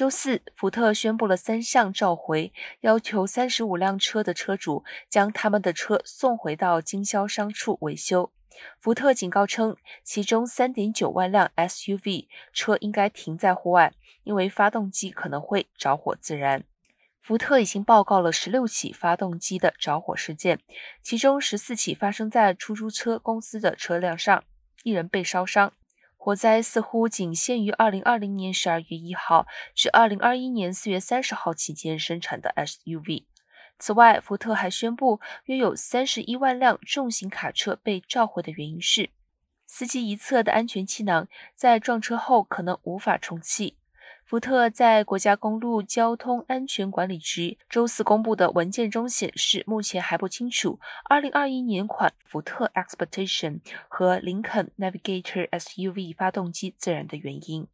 周四，福特宣布了三项召回，要求三十五辆车的车主将他们的车送回到经销商处维修。福特警告称，其中三点九万辆 SUV 车应该停在户外，因为发动机可能会着火自燃。福特已经报告了十六起发动机的着火事件，其中十四起发生在出租车公司的车辆上，一人被烧伤。火灾似乎仅限于2020年12月1号至2021年4月30号期间生产的 SUV。此外，福特还宣布，约有31万辆重型卡车被召回的原因是，司机一侧的安全气囊在撞车后可能无法充气。福特在国家公路交通安全管理局周四公布的文件中显示，目前还不清楚2021年款福特 Expedition 和林肯 Navigator SUV 发动机自燃的原因。